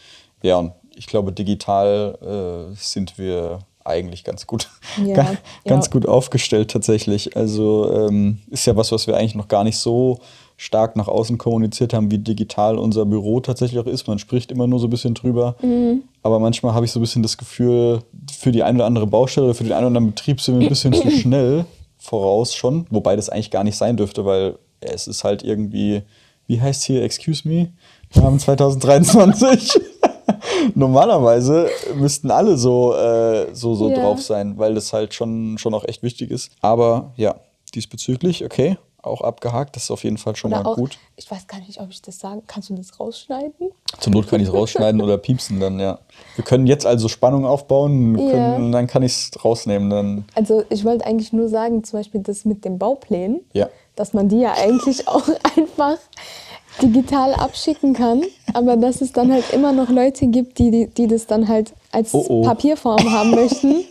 Ja, und ich glaube, digital äh, sind wir eigentlich ganz gut, Ja, ga- ganz ja. gut aufgestellt tatsächlich. Also ähm, ist ja was, was wir eigentlich noch gar nicht so stark nach außen kommuniziert haben, wie digital unser Büro tatsächlich auch ist. Man spricht immer nur so ein bisschen drüber. Mhm. Aber manchmal habe ich so ein bisschen das Gefühl, für die eine oder andere Baustelle oder für den einen oder anderen Betrieb sind wir ein bisschen zu schnell voraus schon. Wobei das eigentlich gar nicht sein dürfte, weil es ist halt irgendwie, wie heißt hier, excuse me, wir haben 2023. Normalerweise müssten alle so, äh, so, so Ja. drauf sein, weil das halt schon, schon auch echt wichtig ist. Aber ja, diesbezüglich, okay, auch abgehakt, das ist auf jeden Fall schon Oder mal auch, gut. ich weiß gar nicht, ob ich das sagen Kannst du das rausschneiden? Zur Not kann ich es rausschneiden oder piepsen dann, ja. Wir können jetzt also Spannung aufbauen können, und dann kann ich es rausnehmen. Dann, Also ich wollte eigentlich nur sagen, zum Beispiel das mit den Bauplänen, ja. Dass man die ja eigentlich auch einfach digital abschicken kann, aber dass es dann halt immer noch Leute gibt, die, die, die das dann halt als Oh, oh. Papierform haben möchten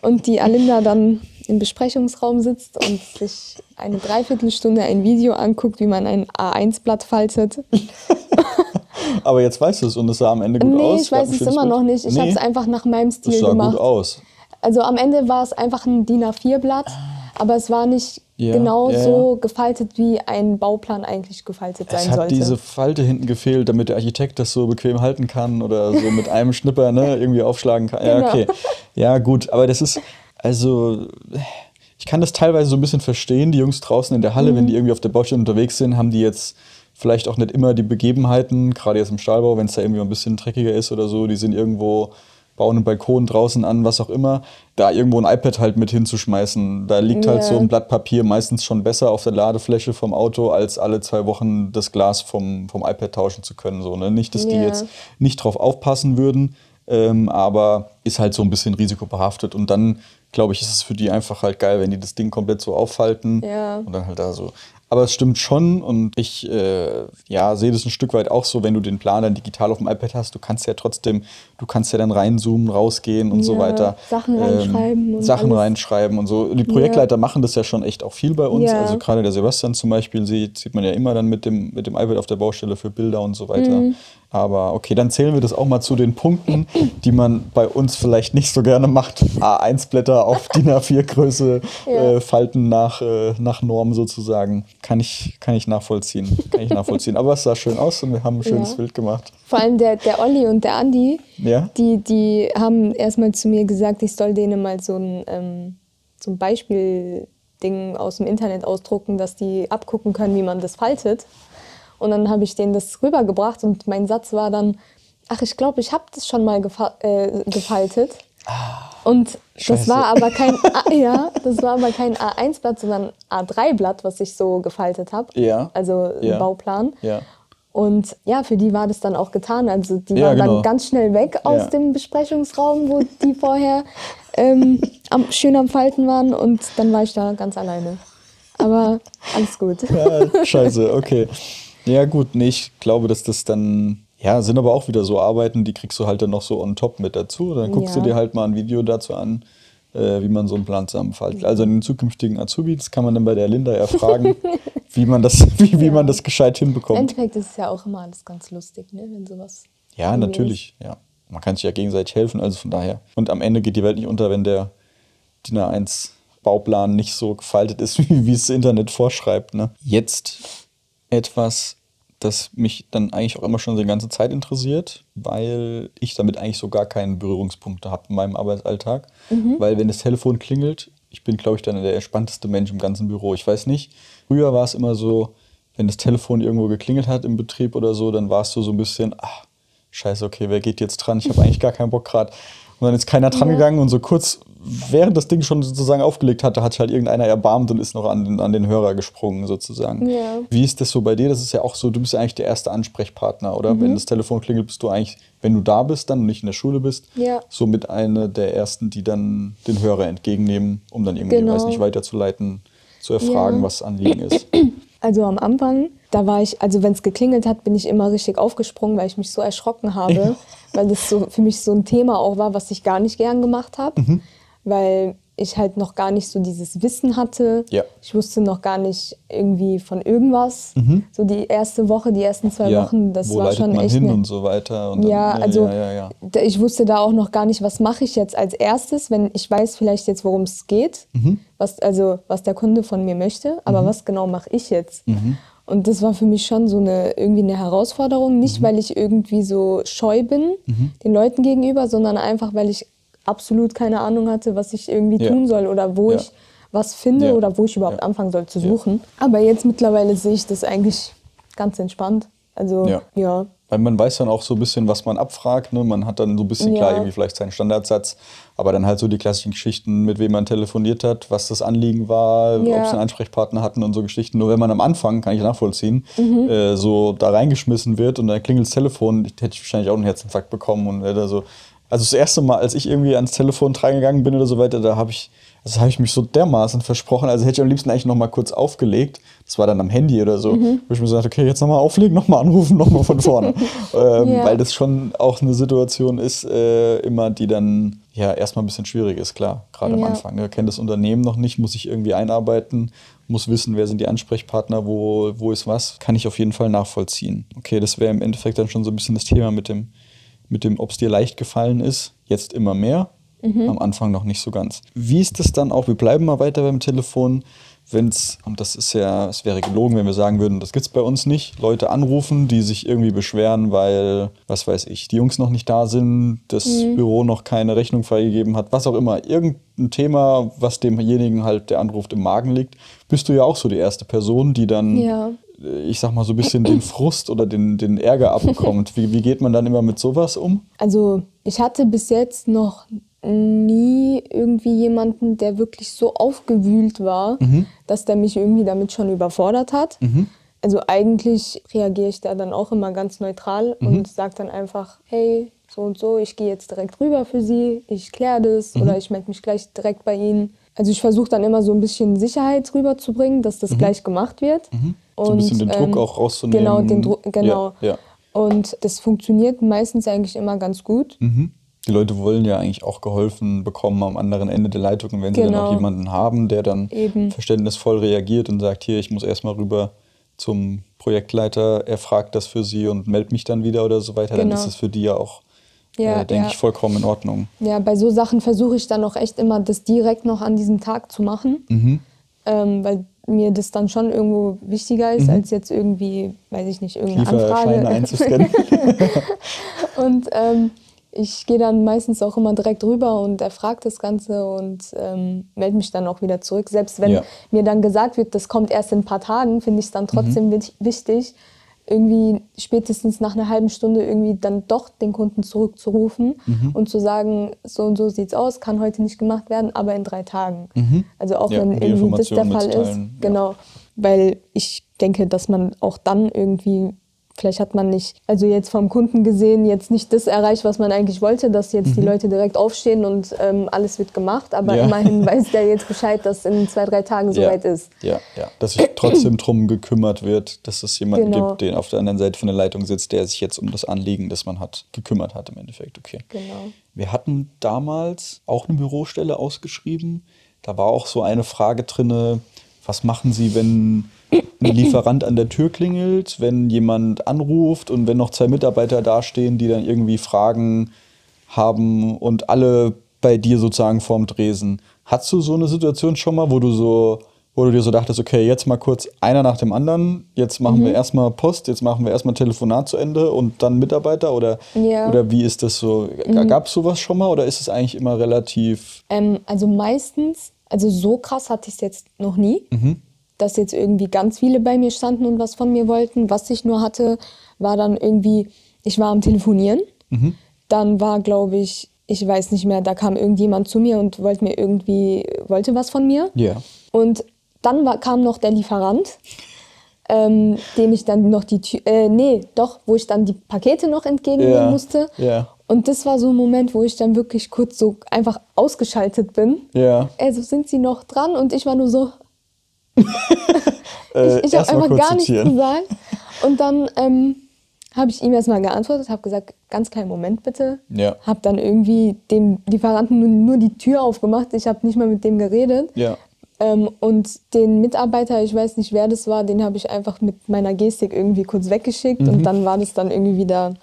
und die Alinda dann im Besprechungsraum sitzt und sich eine Dreiviertelstunde ein Video anguckt, wie man ein A1-Blatt faltet. Aber jetzt weißt du es und es sah am Ende gut nee, aus. ich Gab weiß es immer Bild? noch nicht. Ich nee, habe es einfach nach meinem Stil Das sah gemacht. gut aus. Also am Ende war es einfach ein DIN A4-Blatt, aber es war nicht Ja, genau ja, so gefaltet, wie ein Bauplan eigentlich gefaltet Es sein hat sollte. diese Falte hinten gefehlt, damit der Architekt das so bequem halten kann oder so mit einem Schnipper ne, irgendwie aufschlagen kann. Ja, Genau. okay. Ja, gut, aber das ist, also, ich kann das teilweise so ein bisschen verstehen. Die Jungs draußen in der Halle, Mhm. wenn die irgendwie auf der Baustelle unterwegs sind, haben die jetzt vielleicht auch nicht immer die Begebenheiten, gerade jetzt im Stahlbau, wenn es da irgendwie ein bisschen dreckiger ist oder so, die sind irgendwo, bauen einen Balkon draußen an, was auch immer, da irgendwo ein iPad halt mit hinzuschmeißen. Da liegt halt Ja. so ein Blatt Papier meistens schon besser auf der Ladefläche vom Auto, als alle zwei Wochen das Glas vom, vom iPad tauschen zu können. So, ne? Nicht, dass die Ja. jetzt nicht drauf aufpassen würden, ähm, aber ist halt so ein bisschen risikobehaftet. Und dann, glaube ich, ist es für die einfach halt geil, wenn die das Ding komplett so aufhalten Ja. und dann halt da so. Aber es stimmt schon und ich äh, ja, sehe das ein Stück weit auch so, wenn du den Plan dann digital auf dem iPad hast, du kannst ja trotzdem, du kannst ja dann reinzoomen, rausgehen und so Ja, weiter. Sachen reinschreiben und Sachen alles. reinschreiben und so. Die Projektleiter machen das ja schon echt auch viel bei uns. Ja. Also gerade der Sebastian zum Beispiel sieht, sieht man ja immer dann mit dem, mit dem iPad auf der Baustelle für Bilder und so weiter. Mhm. Aber okay, dann zählen wir das auch mal zu den Punkten, die man bei uns vielleicht nicht so gerne macht. A1-Blätter auf DIN A4-Größe Ja. äh, falten nach, äh, nach Norm sozusagen. Kann ich, kann ich nachvollziehen. Kann ich nachvollziehen. Aber es sah schön aus und wir haben ein schönes Ja. Bild gemacht. Vor allem der, der Olli und der Andi, Ja? Die, die haben erstmal zu mir gesagt, ich soll denen mal so ein, ähm, so ein Beispielding aus dem Internet ausdrucken, dass die abgucken können, wie man das faltet. Und dann habe ich denen das rübergebracht und mein Satz war dann, ach, ich glaube, ich habe das schon mal gefa äh, gefaltet. Und das Ah, war aber kein A, ja, das war aber kein A1-Blatt, sondern A3-Blatt, was ich so gefaltet habe. Ja. Also Ja. Bauplan. Ja. Und ja, für die war das dann auch getan. Also die Ja, waren genau. dann ganz schnell weg aus Ja. dem Besprechungsraum, wo die vorher ähm, am, schön am Falten waren. Und dann war ich da ganz alleine. Aber alles gut. Ja, scheiße, okay. Ja, gut, nee, ich glaube, dass das dann, ja, sind aber auch wieder so Arbeiten, die kriegst du halt dann noch so on top mit dazu. Dann guckst du dir halt mal ein Video dazu an, wie man so einen Plan zusammenfaltet. Also den zukünftigen Azubi, das kann man dann bei der Linda ja fragen, wie man das, wie, wie man das gescheit Im hinbekommt. Endeffekt ist es ja auch immer alles ganz lustig, ne? wenn sowas. Ja, natürlich, ja. Man kann sich ja gegenseitig helfen, also von daher. Und am Ende geht die Welt nicht unter, wenn der DIN A1 Bauplan nicht so gefaltet ist, wie, wie es das Internet vorschreibt. Ne? Jetzt etwas, das mich dann eigentlich auch immer schon die ganze Zeit interessiert, weil ich damit eigentlich so gar keine Berührungspunkte habe in meinem Arbeitsalltag. Weil wenn das Telefon klingelt, ich bin, glaube ich, dann der entspannteste Mensch im ganzen Büro. Ich weiß nicht, früher war es immer so, wenn das Telefon irgendwo geklingelt hat im Betrieb oder so, dann warst du so ein bisschen, ach, scheiße, okay, wer geht jetzt dran? Ich habe eigentlich gar keinen Bock gerade. Und dann ist keiner dran Ja. gegangen und so kurz, während das Ding schon sozusagen aufgelegt hatte, hat sich halt irgendeiner erbarmt und ist noch an den, an den Hörer gesprungen sozusagen. Ja. Wie ist das so bei dir? Das ist ja auch so, du bist ja eigentlich der erste Ansprechpartner, oder? Mhm. Wenn das Telefon klingelt, bist du eigentlich, wenn du da bist dann und nicht in der Schule bist, Ja. somit eine der ersten, die dann den Hörer entgegennehmen, um dann irgendwie, Genau. weiß nicht, weiterzuleiten, zu erfragen, Ja. was Anliegen ist. Also am Anfang, da war ich, also wenn es geklingelt hat, bin ich immer richtig aufgesprungen, weil ich mich so erschrocken habe, weil das so für mich so ein Thema auch war, was ich gar nicht gern gemacht habe, Mhm. Weil ich halt noch gar nicht so dieses Wissen hatte. Ja. Ich wusste noch gar nicht irgendwie von irgendwas. So die erste Woche, die ersten zwei Mhm. ja, Wochen, das wo war schon man echt hin eine, und so weiter. Und ja, dann, also ich wusste da auch noch gar nicht, was mache ich jetzt als erstes, wenn ich weiß vielleicht jetzt, worum es geht, Mhm. was, also was der Kunde von mir möchte, aber was genau mache ich jetzt? Mhm. Und das war für mich schon so eine irgendwie eine Herausforderung, nicht Mhm. weil ich irgendwie so scheu bin den Leuten gegenüber, sondern einfach weil ich absolut keine Ahnung hatte, was ich irgendwie Ja. tun soll oder wo Ja. ich was finde Ja. oder wo ich überhaupt anfangen soll zu suchen. Aber jetzt mittlerweile sehe ich das eigentlich ganz entspannt. Also Ja. Weil man weiß dann auch so ein bisschen, was man abfragt. Ne? Man hat dann so ein bisschen klar irgendwie vielleicht seinen Standardsatz, aber dann halt so die klassischen Geschichten, mit wem man telefoniert hat, was das Anliegen war, ob sie einen Ansprechpartner hatten und so Geschichten. Nur wenn man am Anfang, kann ich nachvollziehen, Mhm. äh, so da reingeschmissen wird und dann klingelt das Telefon, hätte ich wahrscheinlich auch einen Herzinfarkt bekommen und hätte so. Also das erste Mal, als ich irgendwie ans Telefon reingegangen bin oder so weiter, da habe ich, also habe ich mich so dermaßen versprochen. Also hätte ich am liebsten eigentlich noch mal kurz aufgelegt. Das war dann am Handy oder so, Mhm. wo ich mir so dachte, okay, jetzt nochmal auflegen, nochmal anrufen, nochmal von vorne. ähm, Ja. Weil das schon auch eine Situation ist, äh, immer, die dann ja erstmal ein bisschen schwierig ist, klar, gerade am Ja. Anfang. Ne? Kennt das Unternehmen noch nicht, muss ich irgendwie einarbeiten, muss wissen, wer sind die Ansprechpartner, wo, wo ist was, kann ich auf jeden Fall nachvollziehen. Okay, das wäre im Endeffekt dann schon so ein bisschen das Thema mit dem, mit dem, ob es dir leicht gefallen ist, jetzt immer mehr, am Anfang noch nicht so ganz. Wie ist das dann auch, wir bleiben mal weiter beim Telefon, wenn es, und das ist ja, es wäre gelogen, wenn wir sagen würden, das gibt es bei uns nicht, Leute anrufen, die sich irgendwie beschweren, weil, was weiß ich, die Jungs noch nicht da sind, das Büro noch keine Rechnung freigegeben hat, was auch immer, irgendein Thema, was demjenigen halt, der anruft, im Magen liegt, bist du ja auch so die erste Person, die dann Ja. Ich sag mal, so ein bisschen den Frust oder den, den Ärger abbekommt. Wie, wie geht man dann immer mit sowas um? Also ich hatte bis jetzt noch nie irgendwie jemanden, der wirklich so aufgewühlt war, Mhm. dass der mich irgendwie damit schon überfordert hat. Also eigentlich reagiere ich da dann auch immer ganz neutral Mhm. und sage dann einfach, hey, so und so, ich gehe jetzt direkt rüber für Sie, ich kläre das Mhm. oder ich melde mich gleich direkt bei Ihnen. Also ich versuche dann immer so ein bisschen Sicherheit rüberzubringen, dass das gleich gemacht wird. So ein bisschen den Druck ähm, auch rauszunehmen. Genau, den Druck, genau. Ja, ja. Und das funktioniert meistens eigentlich immer ganz gut. Mhm. Die Leute wollen ja eigentlich auch geholfen bekommen am anderen Ende der Leitung. Und wenn sie dann Genau. auch jemanden haben, der dann Eben. verständnisvoll reagiert und sagt, hier, ich muss erstmal rüber zum Projektleiter, er fragt das für sie und meldet mich dann wieder oder so weiter, dann Genau. ist es für die ja auch, Ja, äh, denke ja. ich, vollkommen in Ordnung. Ja, bei so Sachen versuche ich dann auch echt immer, das direkt noch an diesem Tag zu machen. Mhm. Ähm, weil mir das dann schon irgendwo wichtiger ist, als jetzt irgendwie, weiß ich nicht, irgendeine Anfrage. einzuscannen. und ähm, ich gehe dann meistens auch immer direkt rüber und erfrage das Ganze und ähm, melde mich dann auch wieder zurück. Selbst wenn Ja. mir dann gesagt wird, das kommt erst in ein paar Tagen, finde ich es dann trotzdem Mhm. wich- wichtig, irgendwie spätestens nach einer halben Stunde irgendwie dann doch den Kunden zurückzurufen Mhm. und zu sagen, so und so sieht's aus, kann heute nicht gemacht werden, aber in drei Tagen. Also auch Mhm. Ja, wenn irgendwie das der Fall ist. mitzuteilen, ja. Genau. Weil ich denke, dass man auch dann irgendwie, vielleicht hat man nicht, also jetzt vom Kunden gesehen, jetzt nicht das erreicht, was man eigentlich wollte, dass jetzt die Leute direkt aufstehen und ähm, alles wird gemacht. Aber Mhm. Ja. immerhin weiß der jetzt Bescheid, dass in zwei, drei Tagen soweit ist. Ja, ja. Dass sich trotzdem drum gekümmert wird, dass es jemanden Genau. gibt, der auf der anderen Seite von der Leitung sitzt, der sich jetzt um das Anliegen, das man hat, gekümmert hat im Endeffekt. Okay. Genau. Wir hatten damals auch eine Bürostelle ausgeschrieben. Da war auch so eine Frage drinne, was machen Sie, wenn ein Lieferant an der Tür klingelt, wenn jemand anruft und wenn noch zwei Mitarbeiter dastehen, die dann irgendwie Fragen haben und alle bei dir sozusagen vorm Dresen. Hattest du so eine Situation schon mal, wo du so, wo du dir so dachtest, okay, jetzt mal kurz einer nach dem anderen, jetzt machen Mhm. wir erstmal Post, jetzt machen wir erstmal Telefonat zu Ende und dann Mitarbeiter oder, Ja. Mhm. oder wie ist das so? Gab es sowas schon mal oder ist es eigentlich immer relativ Ähm, also meistens, also so krass hatte ich es jetzt noch nie, dass jetzt irgendwie ganz viele bei mir standen und was von mir wollten. Was ich nur hatte, war dann irgendwie, ich war am Telefonieren. Dann war, glaube ich, ich weiß nicht mehr, da kam irgendjemand zu mir und wollte mir irgendwie, wollte was von mir. Ja. Und dann war, kam noch der Lieferant, ähm, dem ich dann noch die Tür, äh, nee, doch, wo ich dann die Pakete noch entgegennehmen Ja, musste. ja. Und das war so ein Moment, wo ich dann wirklich kurz so einfach ausgeschaltet bin. Ja. Also sind sie noch dran und ich war nur so, Äh, ich, ich habe erst mal einfach gar nichts gesagt. Und dann ähm, habe ich ihm erstmal geantwortet, habe gesagt, ganz kleinen Moment bitte. Ja. Habe dann irgendwie dem Lieferanten nur, nur die Tür aufgemacht. Ich habe nicht mal mit dem geredet. Ja. Ähm, und den Mitarbeiter, ich weiß nicht, wer das war, den habe ich einfach mit meiner Gestik irgendwie kurz weggeschickt. Mhm. Und dann war das dann irgendwie wieder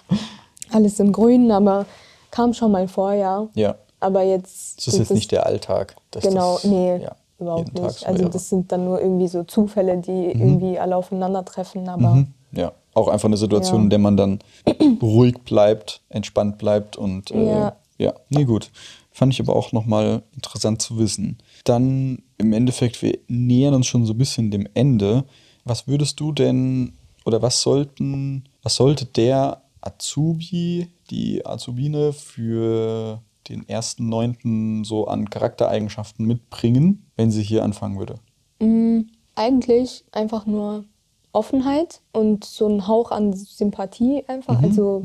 alles im Grünen. Aber kam schon mal vor, ja. Ja. Aber jetzt. Das ist jetzt nicht der Alltag. Genau, das, nee, ja, überhaupt Tag nicht. so also das sind dann nur irgendwie so Zufälle, die irgendwie alle aufeinandertreffen. Aber Mhm. Ja, auch einfach eine Situation, Ja. in der man dann ruhig bleibt, entspannt bleibt und äh, ja. Ja. nee, gut. Fand ich aber auch nochmal interessant zu wissen. Dann im Endeffekt, wir nähern uns schon so ein bisschen dem Ende. Was würdest du denn oder was sollten, was sollte der Azubi, die Azubine für den ersten Neunten so an Charaktereigenschaften mitbringen, wenn sie hier anfangen würde? mh, eigentlich einfach nur Offenheit und so ein Hauch an Sympathie einfach. Also,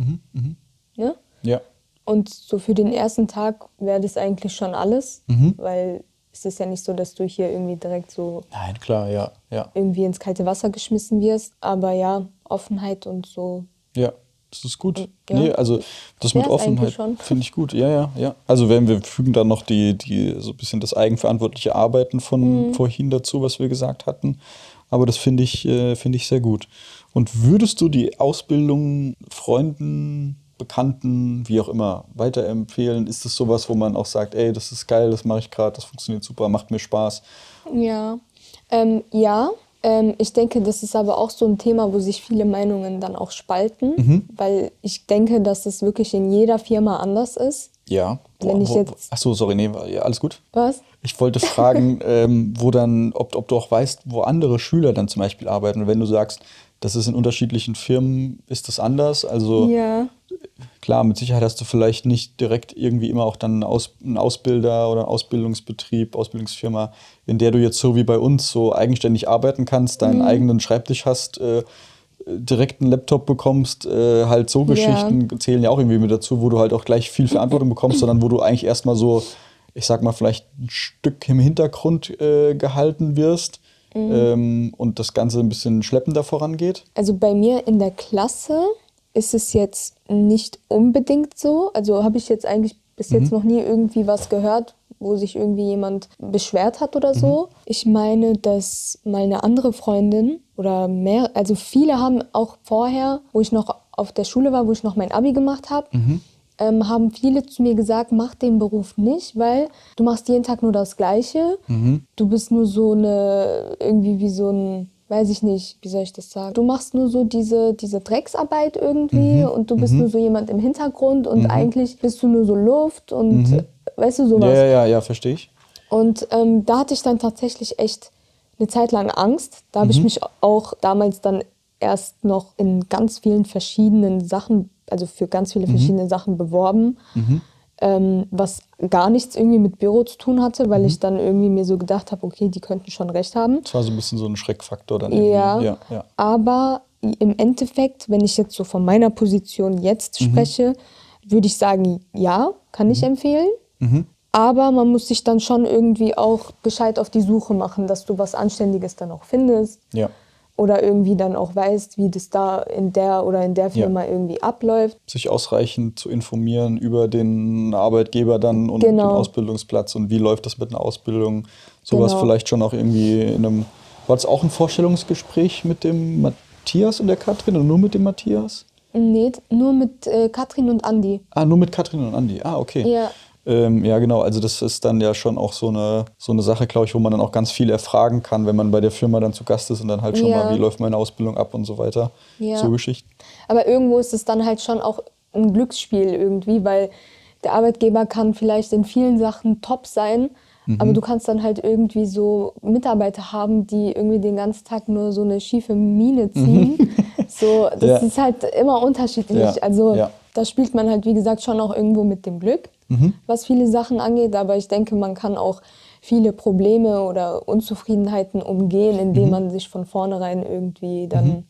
ne? Ja. Und so für den ersten Tag wäre das eigentlich schon alles, Mhm. weil es ist ja nicht so, dass du hier irgendwie direkt so Nein, klar, ja, ja. irgendwie ins kalte Wasser geschmissen wirst. Aber ja, Offenheit und so. Ja, das ist gut. Ja. Nee, also das mit Offenheit finde ich gut. Ja, ja, ja. Also wenn wir fügen dann noch die, die so ein bisschen das eigenverantwortliche Arbeiten von Mhm. vorhin dazu, was wir gesagt hatten. Aber das finde ich, äh, finde ich sehr gut. Und würdest du die Ausbildung Freunden, Bekannten, wie auch immer, weiterempfehlen? Ist das sowas, wo man auch sagt, ey, das ist geil, das mache ich gerade, das funktioniert super, macht mir Spaß? Ja, ähm, ja. Ähm, ich denke, das ist aber auch so ein Thema, wo sich viele Meinungen dann auch spalten, Mhm. weil ich denke, dass es wirklich in jeder Firma anders ist. Ja. Wenn ich jetzt- Achso, sorry, nee, alles gut. Was? Ich wollte fragen, ähm, wo dann, ob, ob du auch weißt, wo andere Schüler dann zum Beispiel arbeiten. Und wenn du sagst, das ist in unterschiedlichen Firmen, ist das anders. Also Ja. Klar, mit Sicherheit hast du vielleicht nicht direkt irgendwie immer auch dann einen, Aus, einen Ausbilder oder einen Ausbildungsbetrieb, Ausbildungsfirma, in der du jetzt so wie bei uns so eigenständig arbeiten kannst, deinen Mhm. eigenen Schreibtisch hast, äh, direkt einen Laptop bekommst, äh, halt so Geschichten zählen ja auch irgendwie mit dazu, wo du halt auch gleich viel Verantwortung bekommst, sondern wo du eigentlich erstmal so, ich sag mal, vielleicht ein Stück im Hintergrund äh, gehalten wirst ähm, und das Ganze ein bisschen schleppender vorangeht. Also bei mir in der Klasse ist es jetzt nicht unbedingt so. Also habe ich jetzt eigentlich bis jetzt noch nie irgendwie was gehört, wo sich irgendwie jemand beschwert hat oder so. Ich meine, dass meine andere Freundin oder mehr, also viele haben auch vorher, wo ich noch auf der Schule war, wo ich noch mein Abi gemacht habe, ähm, haben viele zu mir gesagt, mach den Beruf nicht, weil du machst jeden Tag nur das Gleiche. Du bist nur so eine, irgendwie wie so ein, weiß ich nicht, wie soll ich das sagen? Du machst nur so diese, diese Drecksarbeit irgendwie und du bist nur so jemand im Hintergrund und eigentlich bist du nur so Luft und äh, weißt du sowas. Ja, ja, ja, ja, verstehe ich. Und ähm, da hatte ich dann tatsächlich echt eine Zeit lang Angst. Da habe ich mich auch damals dann erst noch in ganz vielen verschiedenen Sachen, also für ganz viele verschiedene Sachen beworben, ähm, was gar nichts irgendwie mit Büro zu tun hatte, weil ich dann irgendwie mir so gedacht habe, okay, die könnten schon recht haben. Das war so ein bisschen so ein Schreckfaktor dann. Ja, ja, ja. aber im Endeffekt, wenn ich jetzt so von meiner Position jetzt Mhm. spreche, würde ich sagen, ja, kann ich empfehlen. Aber man muss sich dann schon irgendwie auch gescheit auf die Suche machen, dass du was Anständiges dann auch findest. Ja. Oder irgendwie dann auch weißt, wie das da in der oder in der Firma irgendwie abläuft. Sich ausreichend zu informieren über den Arbeitgeber dann und Genau. den Ausbildungsplatz und wie läuft das mit einer Ausbildung. Sowas Genau. vielleicht schon auch irgendwie in einem. War das auch ein Vorstellungsgespräch mit dem Matthias und der Katrin oder nur mit dem Matthias? Nee, nur mit äh, Katrin und Andi. Ah, nur mit Katrin und Andi. Ah, okay. Ja. Ähm, ja, genau. Also das ist dann ja schon auch so eine, so eine Sache, glaube ich, wo man dann auch ganz viel erfragen kann, wenn man bei der Firma dann zu Gast ist und dann halt schon Ja. mal, wie läuft meine Ausbildung ab und so weiter. Ja. So Geschichten. Aber irgendwo ist es dann halt schon auch ein Glücksspiel irgendwie, weil der Arbeitgeber kann vielleicht in vielen Sachen top sein, Mhm. aber du kannst dann halt irgendwie so Mitarbeiter haben, die irgendwie den ganzen Tag nur so eine schiefe Miene ziehen. So, das Mhm. Ja. ist halt immer unterschiedlich. Also da spielt man halt, wie gesagt, schon auch irgendwo mit dem Glück, Mhm. was viele Sachen angeht. Aber ich denke, man kann auch viele Probleme oder Unzufriedenheiten umgehen, indem Mhm. man sich von vornherein irgendwie dann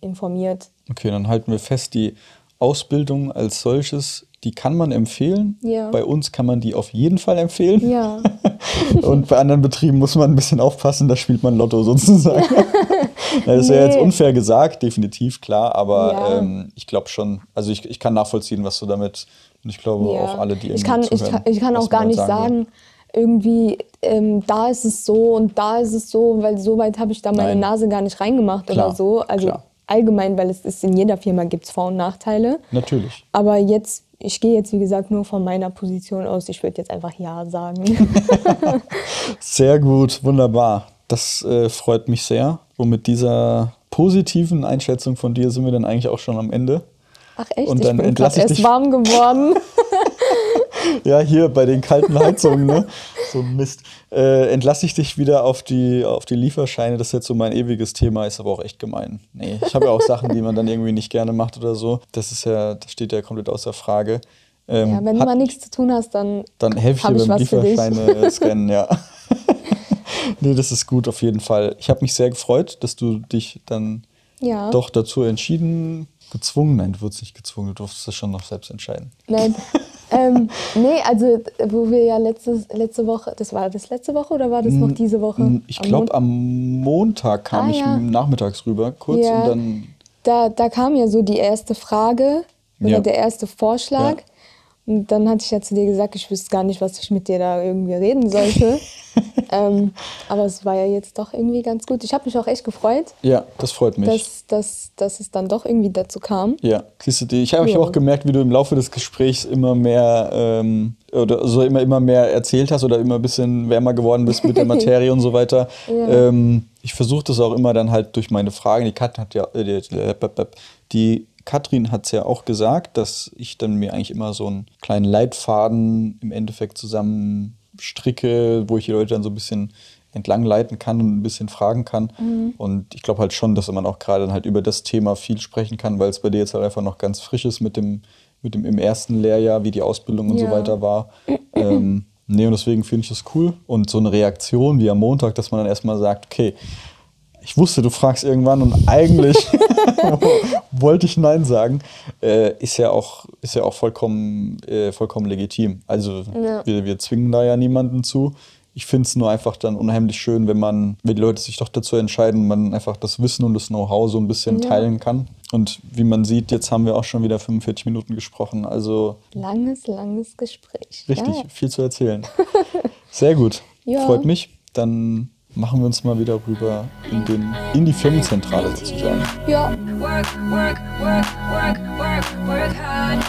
informiert. Okay, dann halten wir fest, die Ausbildung als solches, die kann man empfehlen. Ja. Bei uns kann man die auf jeden Fall empfehlen. Ja. Und bei anderen Betrieben muss man ein bisschen aufpassen, da spielt man Lotto sozusagen. das ist ja jetzt Nee. unfair gesagt, definitiv, klar, aber Ja. ähm, ich glaube schon, also ich, ich kann nachvollziehen, was du damit, und ich glaube Ja. auch alle, die ich kann, ich, zuhören, kann, ich kann auch gar man nicht sagen sagen, irgendwie, ähm, da ist es so und da ist es so, weil so weit habe ich da meine Nein. Nase gar nicht reingemacht Klar, oder so. Also klar. allgemein, weil es ist in jeder Firma gibt es Vor- und Nachteile. Natürlich. Aber jetzt, ich gehe jetzt wie gesagt nur von meiner Position aus. Ich würde jetzt einfach Ja sagen. Sehr gut, wunderbar. Das äh, freut mich sehr. Und mit dieser positiven Einschätzung von dir sind wir dann eigentlich auch schon am Ende. Ach echt? Und ich dann bin entlasse ich dich. warm geworden. Ja, hier bei den kalten Heizungen, ne? So ein Mist. Äh, entlasse ich dich wieder auf die, auf die Lieferscheine. Das ist jetzt so mein ewiges Thema, ist aber auch echt gemein. Nee, ich habe ja auch Sachen, die man dann irgendwie nicht gerne macht oder so. Das ist ja, das steht ja komplett außer Frage. Ähm, ja, wenn du hat- mal nichts zu tun hast, dann, Dann helfe ich dir ich beim. Lieferscheine scannen, ja. nee, das ist gut auf jeden Fall. Ich habe mich sehr gefreut, dass du dich dann Ja. doch dazu entschieden, gezwungen, nein, du wurdest nicht gezwungen, du durftest das schon noch selbst entscheiden. Nein. ähm, nee, also wo wir ja letzte, letzte Woche, das war das letzte Woche oder war das noch diese Woche? Ich glaube, am Montag kam Ah, ich ja. nachmittags rüber, kurz Ja. und dann. da, da kam ja so die erste Frage oder Ja. der erste Vorschlag. Ja. Und dann hatte ich ja zu dir gesagt, ich wüsste gar nicht, was ich mit dir da irgendwie reden sollte. ähm, aber es war ja jetzt doch irgendwie ganz gut. Ich habe mich auch echt gefreut, Ja, das freut mich. dass, dass, dass es dann doch irgendwie dazu kam. ja, siehst du, die- ich habe Ja. auch gemerkt, wie du im Laufe des Gesprächs immer mehr ähm, oder so immer, immer mehr erzählt hast oder immer ein bisschen wärmer geworden bist mit der Materie und so weiter. Ja. Ähm, ich versuche das auch immer dann halt durch meine Fragen. Die Katrin hat ja, äh, die, die Katrin hat es ja auch gesagt, dass ich dann mir eigentlich immer so einen kleinen Leitfaden im Endeffekt zusammen stricke, wo ich die Leute dann so ein bisschen entlang leiten kann und ein bisschen fragen kann. Und ich glaube halt schon, dass man auch gerade dann halt über das Thema viel sprechen kann, weil es bei dir jetzt halt einfach noch ganz frisch ist mit dem, mit dem im ersten Lehrjahr, wie die Ausbildung und so Ja. weiter war. ähm, nee, und deswegen finde ich das cool. Und so eine Reaktion wie am Montag, dass man dann erstmal sagt, okay, ich wusste, du fragst irgendwann und eigentlich wollte ich Nein sagen, äh, ist ja auch, ist ja auch vollkommen, äh, vollkommen legitim. Also Ja. wir, wir zwingen da ja niemanden zu. Ich finde es nur einfach dann unheimlich schön, wenn man, wenn die Leute sich doch dazu entscheiden, man einfach das Wissen und das Know-how so ein bisschen Ja. teilen kann. Und wie man sieht, jetzt haben wir auch schon wieder 45 Minuten gesprochen. Also Langes, langes Gespräch. richtig, Ja. viel zu erzählen. Sehr gut. Freut mich. Dann machen wir uns mal wieder rüber in, den, in die Firmenzentrale sozusagen. Ja. Work, work, work, work, work, work hard.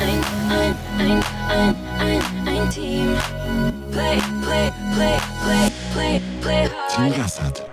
Ein, ein, ein, ein, ein, ein Team. Play, play, play, play, play, play play hard. Team Gassert.